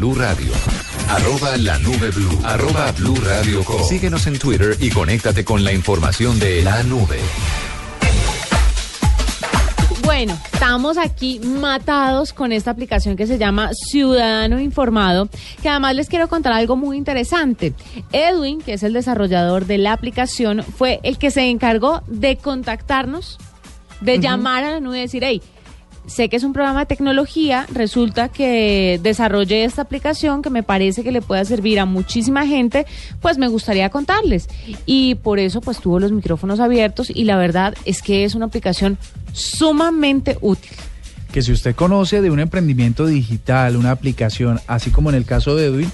Blue Radio. Arroba la nube blue. Arroba blue radio com. Síguenos en Twitter y conéctate con la información de la nube. Bueno, estamos aquí matados con esta aplicación que se llama Ciudadano Informado, que además les quiero contar algo muy interesante. Edwin, que es el desarrollador de la aplicación, fue el que se encargó de contactarnos, de llamar a la nube y decir, hey, sé que es un programa de tecnología, resulta que desarrollé esta aplicación que me parece que le pueda servir a muchísima gente, pues me gustaría contarles. Y por eso pues tuvo los micrófonos abiertos y la verdad es que es una aplicación sumamente útil. Que si usted conoce de un emprendimiento digital, una aplicación, así como en el caso de Edwin,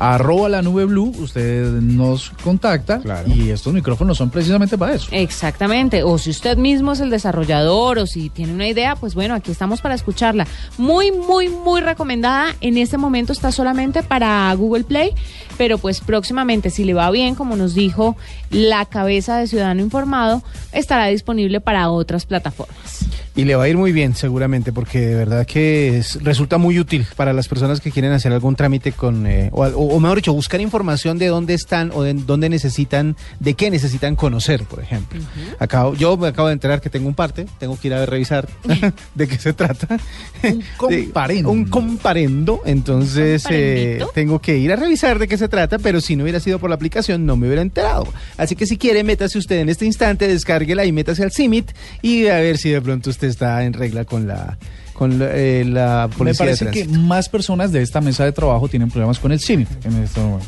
arroba la nube blue, usted nos contacta y estos micrófonos son precisamente para eso. Exactamente, o si usted mismo es el desarrollador o si tiene una idea, pues bueno, aquí estamos para escucharla. Muy, muy, muy recomendada. En este momento está solamente para Google Play, pero pues próximamente, si le va bien, como nos dijo la cabeza de Ciudadano Informado, estará disponible para otras plataformas. Y le va a ir muy bien, seguramente, porque de verdad que es- resulta muy útil para las personas que quieren hacer algún trámite con, eh, o, o- o mejor dicho, buscar información de dónde están o de dónde necesitan, de qué necesitan conocer, por ejemplo. Acabo, yo me acabo de enterar que tengo un parte, tengo que ir a revisar de qué se trata. Un comparendo. un comparendo, entonces eh, tengo que ir a revisar de qué se trata, pero si no hubiera sido por la aplicación no me hubiera enterado. Así que si quiere, métase usted en este instante, descárguela y métase al CIMIT y a ver si de pronto usted está en regla con la con la, eh, la Me policía de parece que tránsito. más personas de esta mesa de trabajo tienen problemas con el CIMIT en este momento.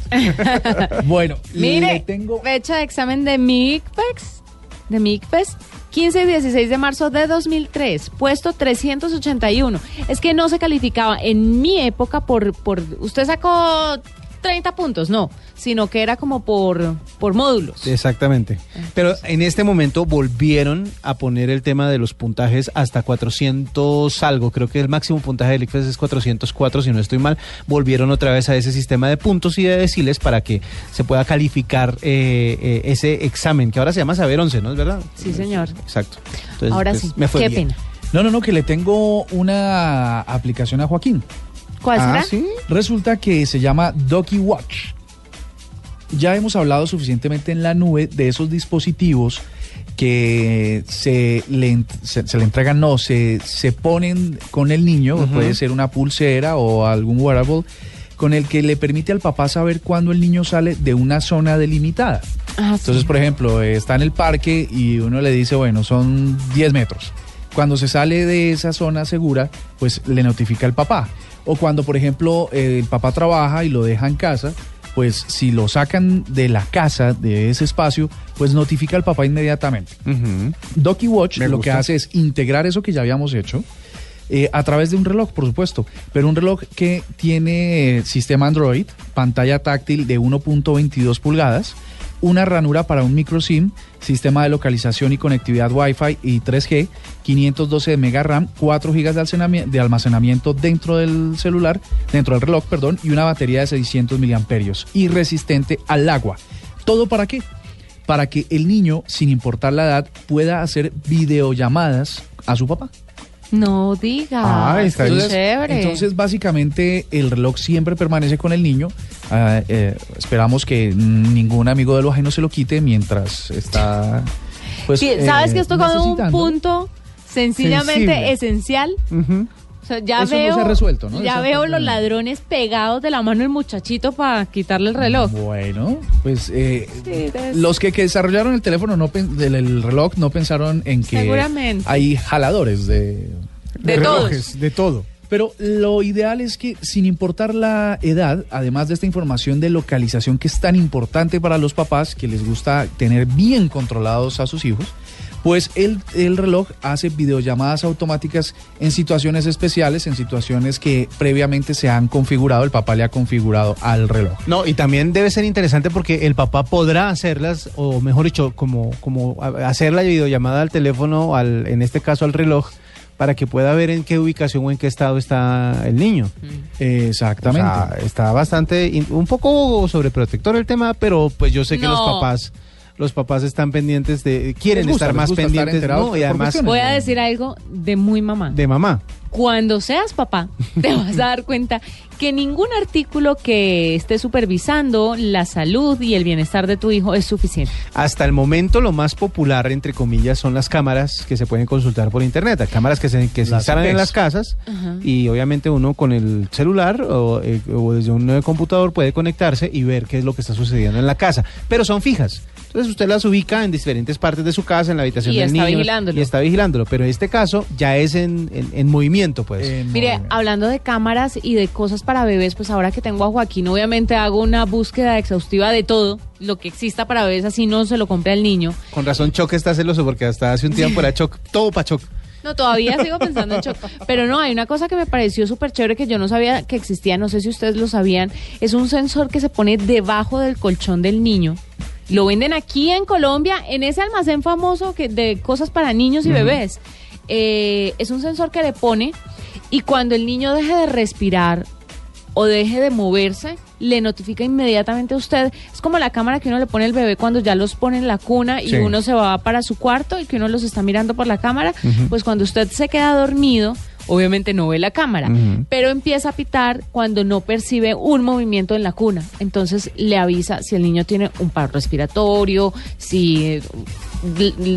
bueno, le Mire, tengo fecha de examen de MICPEX, de MICPES, 15 y 16 de marzo de 2003, puesto 381. Es que no se calificaba en mi época por, por usted sacó 30 puntos, no, sino que era como por, por módulos. Exactamente. Pero en este momento volvieron a poner el tema de los puntajes hasta 400 algo. Creo que el máximo puntaje del ICFES es 404, si no estoy mal. Volvieron otra vez a ese sistema de puntos y de deciles para que se pueda calificar eh, eh, ese examen, que ahora se llama Saber 11, ¿no es verdad? Sí, señor. Exacto. Entonces, Ahora pues, sí, me fue qué bien. pena. No, no, no, que le tengo una aplicación a Joaquín. ¿Cuál Ah, será? Resulta que se llama Doki Watch. Ya hemos hablado suficientemente en la nube de esos dispositivos que se le, ent- se, se le entregan, no, se, se ponen con el niño, puede ser una pulsera o algún wearable, con el que le permite al papá saber cuándo el niño sale de una zona delimitada. Ah, Entonces, por ejemplo, está en el parque y uno le dice, bueno, son 10 metros. Cuando se sale de esa zona segura, pues le notifica al papá. O cuando, por ejemplo, el papá trabaja y lo deja en casa, pues si lo sacan de la casa, de ese espacio, pues notifica al papá inmediatamente. Doki Watch Me lo que hace es integrar eso que ya habíamos hecho. eh, a través de un reloj, por supuesto, pero un reloj que tiene eh, sistema Android, pantalla táctil de 1.22 pulgadas, una ranura para un micro SIM, sistema de localización y conectividad Wi-Fi y 3G, 512 de mega RAM, 4 GB de almacenami- de almacenamiento dentro del celular, dentro del reloj, perdón, y una batería de 600 miliamperios y resistente al agua. ¿Todo para qué? Para que el niño, sin importar la edad, pueda hacer videollamadas a su papá. No diga. qué entonces, chévere. entonces, básicamente, el reloj siempre permanece con el niño. Ah, eh, esperamos que ningún amigo de lo ajeno se lo quite mientras está. Pues, Sí, eh, ¿Sabes que has tocado un punto sencillamente Sensible. esencial? O sea, ya Eso no veo, se ha resuelto, ¿no? Ya veo no- los ladrones pegados de la mano del muchachito para quitarle el reloj. Bueno, pues eh, Sí, debe los que, que desarrollaron el teléfono, no del el reloj, no pensaron en que hay jaladores de, De relojes, de todo. Pero lo ideal es que, sin importar la edad, además de esta información de localización que es tan importante para los papás, que les gusta tener bien controlados a sus hijos, pues el, el reloj hace videollamadas automáticas en situaciones especiales, en situaciones que previamente se han configurado, el papá le ha configurado al reloj. No, y también debe ser interesante porque el papá podrá hacerlas, o mejor dicho, como, como hacer la videollamada al teléfono, al, en este caso al reloj, para que pueda ver en qué ubicación o en qué estado está el niño. Exactamente. O sea, está bastante, un poco sobreprotector el tema, pero pues yo sé que los papás, los papás están pendientes de, quieren gusta, estar más estar pendientes, ¿no? Y además. Voy a decir algo de muy mamá. de mamá. Cuando seas papá, te vas a dar cuenta que ningún artículo que esté supervisando la salud y el bienestar de tu hijo es suficiente. Hasta el momento lo más popular, entre comillas, son las cámaras que se pueden consultar por internet. Cámaras que se, que se instalan en IPs. las casas Ajá. y obviamente uno con el celular o, eh, o desde un eh, computador puede conectarse y ver qué es lo que está sucediendo en la casa. Pero son fijas. Entonces usted las ubica en diferentes partes de su casa, en la habitación Y del está niño. vigilándolo. Y está vigilándolo. Pero en este caso ya es en, en- en movimiento, pues. Eh, Mire, hablando de cámaras y de cosas para bebés, pues ahora que tengo a Joaquín, obviamente hago una búsqueda exhaustiva de todo lo que exista para bebés, así no se lo compre al niño. Con razón Choc está celoso porque hasta hace un tiempo era Choc, todo para Choc. No, todavía sigo pensando en shock. Pero no, hay una cosa que me pareció súper chévere que yo no sabía que existía, no sé si ustedes lo sabían. Es un sensor que se pone debajo del colchón del niño. Lo venden aquí en Colombia, en ese almacén famoso que de cosas para niños y bebés. Eh, es un sensor que le pone y cuando el niño deje de respirar o deje de moverse, le notifica inmediatamente a usted. Es como la cámara que uno le pone al bebé cuando ya los pone en la cuna y Sí. uno se va para su cuarto y que uno los está mirando por la cámara. Pues cuando usted se queda dormido, obviamente no ve la cámara, pero empieza a pitar cuando no percibe un movimiento en la cuna. Entonces le avisa si el niño tiene un paro respiratorio, si eh,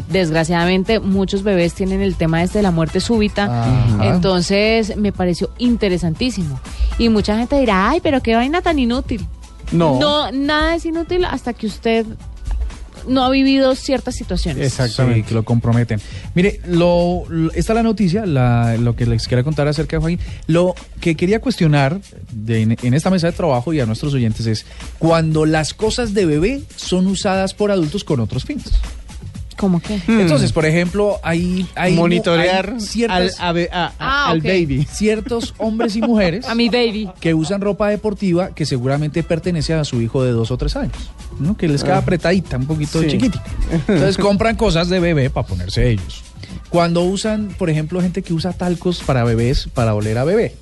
desgraciadamente muchos bebés tienen el tema este de la muerte súbita. Ajá. Entonces me pareció interesantísimo. Y mucha gente dirá, ay, pero qué vaina tan inútil. No. No, nada es inútil hasta que usted no ha vivido ciertas situaciones. Sí, que lo comprometen. Mire, lo, lo- esta es la noticia, la- lo que les quería contar acerca de Joaquín. Lo que quería cuestionar de- en, en esta mesa de trabajo y a nuestros oyentes es cuando las cosas de bebé son usadas por adultos con otros fines. ¿Cómo que? Entonces, por ejemplo, hay, hay Monitorear hay ciertas- al- a Ah, al baby. ciertos hombres y mujeres A mi baby. que usan ropa deportiva que seguramente pertenece a su hijo de dos o tres años, ¿no? que les queda Ah. apretadita, un poquito Sí. chiquitita. Entonces compran cosas de bebé para ponerse ellos. Cuando usan, por ejemplo, gente que usa talcos para bebés, para oler a bebé.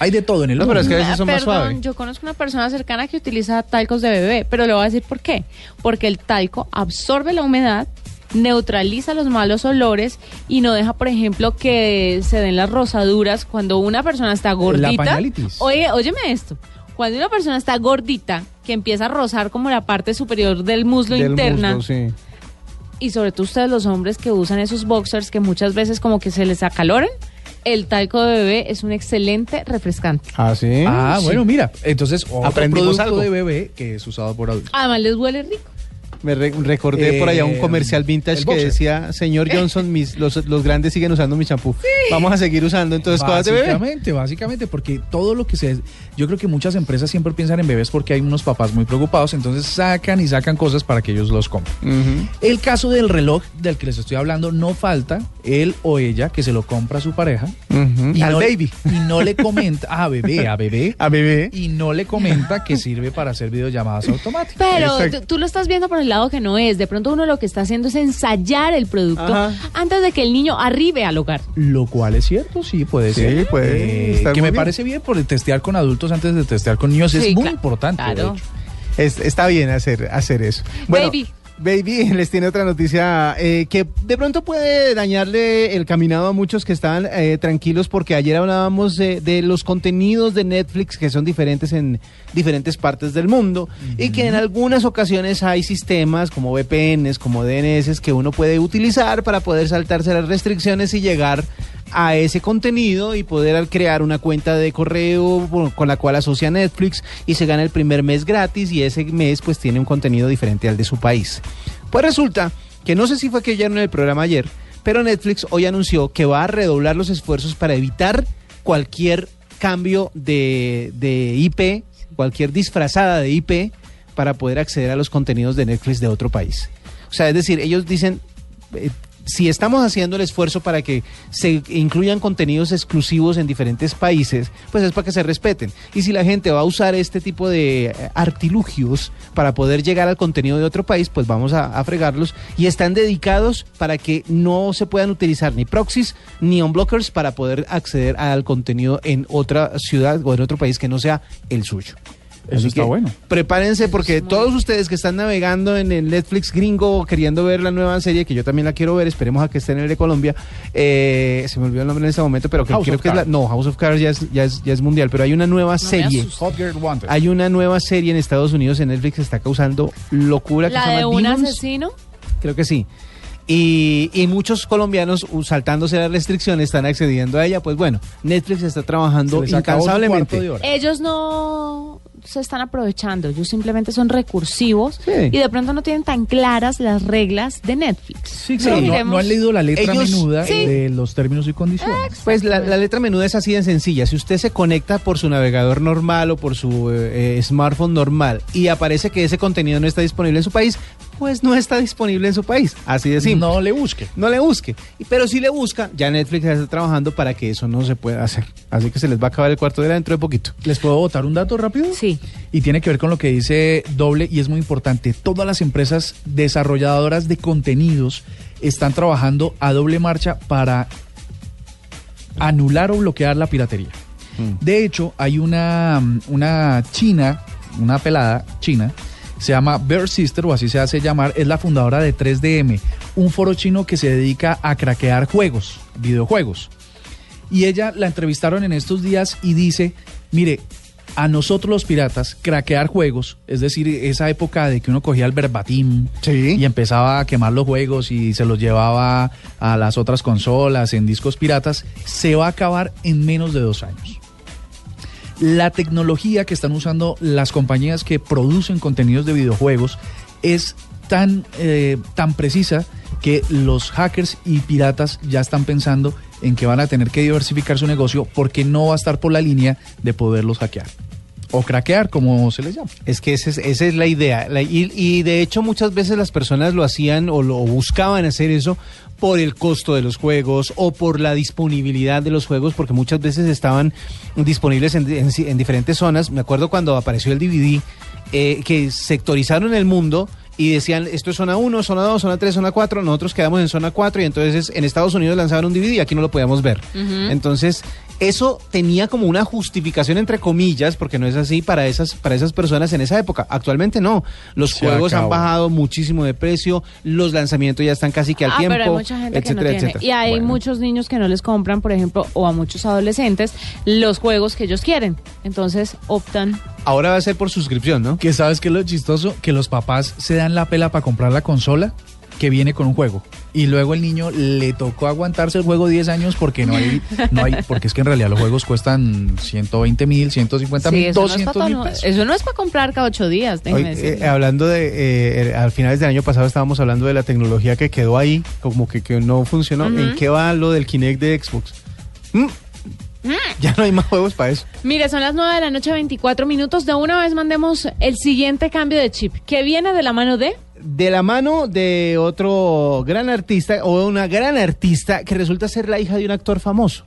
Hay de todo en el No, mundo. pero es que a veces son más Perdón, suaves. yo conozco una persona cercana que utiliza talcos de bebé, pero le voy a decir por qué. Porque el talco absorbe la humedad, neutraliza los malos olores y no deja, por ejemplo, que se den las rosaduras cuando una persona está gordita. pañalitis. Oye, óyeme esto. Cuando una persona está gordita, que empieza a rozar como la parte superior del muslo Del interna, muslo, sí. y sobre todo ustedes los hombres que usan esos boxers que muchas veces como que se les acaloran, el talco de bebé es un excelente refrescante. Ah, sí. Ah, Sí. bueno, mira, entonces otro Aprendimos producto algo. de bebé que es usado por adultos. Además les huele rico. Me re- recordé por allá un Eh, comercial vintage que decía, señor Johnson, mis, los, los grandes siguen usando mi champú. Vamos a seguir usando entonces cosas de bebé. Básicamente, básicamente, porque todo lo que se... Yo creo que muchas empresas siempre piensan en bebés porque hay unos papás muy preocupados, entonces sacan y sacan cosas para que ellos los compren. El caso del reloj del que les estoy hablando, no falta él o ella que se lo compra a su pareja Ujú. y Al no, baby. y no le comenta, a bebé, a bebé, A bebé. y no le comenta que sirve para hacer videollamadas automáticas. Pero tú- tú lo estás viendo por el lado que no es. De pronto uno lo que está haciendo es ensayar el producto Ajá. antes de que el niño arribe al hogar. Lo cual es cierto, sí, puede Sí, ser. puede Eh, que me bien. parece bien por testear con adultos antes de testear con niños. Sí, es muy importante. claro. Es- está bien hacer, hacer eso. Baby. Baby les tiene otra noticia eh, que de pronto puede dañarle el caminado a muchos que están eh, tranquilos porque ayer hablábamos de, de los contenidos de Netflix que son diferentes en diferentes partes del mundo y que en algunas ocasiones hay sistemas como VPNs, como DNS que uno puede utilizar para poder saltarse las restricciones y llegar a ese contenido y poder crear una cuenta de correo con la cual asocia Netflix y se gana el primer mes gratis y ese mes pues tiene un contenido diferente al de su país. Pues resulta que no sé si fue que ya en el programa ayer, pero Netflix hoy anunció que va a redoblar los esfuerzos para evitar cualquier cambio de, de IP, cualquier disfrazada de IP para poder acceder a los contenidos de Netflix de otro país. O sea, es decir, ellos dicen, eh, si estamos haciendo el esfuerzo para que se incluyan contenidos exclusivos en diferentes países, pues es para que se respeten. Y si la gente va a usar este tipo de eh, artilugios para poder llegar al contenido de otro país, pues vamos a, fregarlos. Y están dedicados para que no se puedan utilizar ni proxies ni unblockers para poder acceder al contenido en otra ciudad o en otro país que no sea el suyo. Eso Así está que bueno. Prepárense porque todos ustedes que están navegando en el Netflix gringo queriendo ver la nueva serie, que yo también la quiero ver, esperemos a que esté en el de Colombia, eh, se me olvidó el nombre en este momento, pero que House creo que es la... No, House of Cards ya es, ya es, ya es mundial, pero hay una nueva serie. asustes. Hot Girl Wanted. Hay una nueva serie en Estados Unidos en Netflix que está causando locura. que La se de llama un Demons. asesino. Creo que sí. Y, y muchos colombianos, saltándose las restricciones, están accediendo a ella. Pues bueno, Netflix está trabajando Se incansablemente. Ellos no se están aprovechando, ellos simplemente son recursivos Sí. y de pronto no tienen tan claras las reglas de Netflix. Sí, claro, no, no han leído la letra Ellos- menuda Sí. de los términos y condiciones. Pues la, la letra menuda es así de sencilla. Si usted se conecta por su navegador normal o por su eh, eh, smartphone normal y aparece que ese contenido no está disponible en su país, pues no está disponible en su país. Así de simple. No le busque. No le busque. Y- Pero si le busca, ya Netflix está trabajando para que eso no se pueda hacer. Así que se les va a acabar el cuarto de hora dentro de poquito. ¿Les puedo botar un dato rápido? Sí. Y tiene que ver con lo que dice Doble y es muy importante. Todas las empresas desarrolladoras de contenidos están trabajando a doble marcha para anular o bloquear la piratería. De hecho, hay una, una china, una pelada china, se llama Bear Sister, o así se hace llamar, es la fundadora de 3DM, un foro chino que se dedica a craquear juegos, videojuegos. Y ella la entrevistaron en estos días y dice, mire, a nosotros los piratas, craquear juegos, es decir, esa época de que uno cogía el verbatim y empezaba a quemar los juegos y se los llevaba a las otras consolas en discos piratas, se va a acabar en menos de dos años. La tecnología que están usando las compañías que producen contenidos de videojuegos es tan, eh, tan precisa que los hackers y piratas ya están pensando en que van a tener que diversificar su negocio porque no va a estar por la línea de poderlos hackear. O craquear, como se les llama. Es que esa es, esa es la idea. Y, de hecho muchas veces las personas lo hacían o lo buscaban hacer eso por el costo de los juegos o por la disponibilidad de los juegos, porque muchas veces estaban disponibles en, en- en diferentes zonas. Me acuerdo cuando apareció el DVD, eh, que sectorizaron el mundo y decían, esto es zona 1, zona 2, zona 3, zona 4, nosotros quedamos en zona 4 y entonces en Estados Unidos lanzaban un DVD y aquí no lo podíamos ver. Ujú. Entonces, eso tenía como una justificación entre comillas, porque no es así para esas, para esas personas en esa época. Actualmente no. Los Se juegos han bajado muchísimo de precio, los lanzamientos ya están casi que al ah, tiempo, pero hay mucha gente que no etcétera, tiene. etcétera. Y hay Bueno. muchos niños que no les compran, por ejemplo, o a muchos adolescentes, los juegos que ellos quieren. Entonces optan. Ahora va a ser por suscripción, ¿no? Que sabes que es lo chistoso, que los papás se dan la pela para comprar la consola que viene con un juego. Y luego el niño le tocó aguantarse el juego 10 años porque no hay, no hay, porque es que en realidad los juegos cuestan 120 mil, 150 Sí, mil, es 200 para mil pesos. eso no es para comprar cada ocho días, eh, hablando de, eh, al finales del año pasado estábamos hablando de la tecnología que quedó ahí, como que, que no funcionó. ¿En qué va lo del Kinect de Xbox? Mm, Ya no hay más juegos para eso. Mire, son las 9 de la noche, 24 minutos. De una vez mandemos el siguiente cambio de chip, que viene de la mano de... De la mano de otro gran artista o una gran artista que resulta ser la hija de un actor famoso.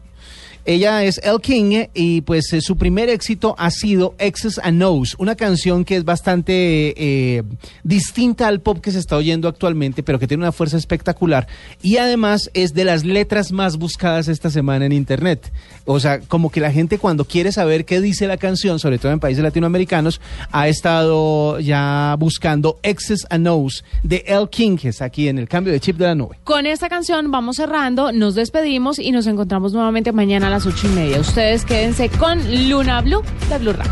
Ella es El King y pues eh, su primer éxito ha sido X's and O's, una canción que es bastante eh, distinta al pop que se está oyendo actualmente, pero que tiene una fuerza espectacular y además es de las letras más buscadas esta semana en internet. O sea, como que la gente cuando quiere saber qué dice la canción, sobre todo en países latinoamericanos, ha estado ya buscando X's and O's de El King, que aquí en el cambio de chip de la nube. Con esta canción vamos cerrando, nos despedimos y nos encontramos nuevamente mañana las ocho y media. Ustedes quédense con Luna Blue de Blue Radio.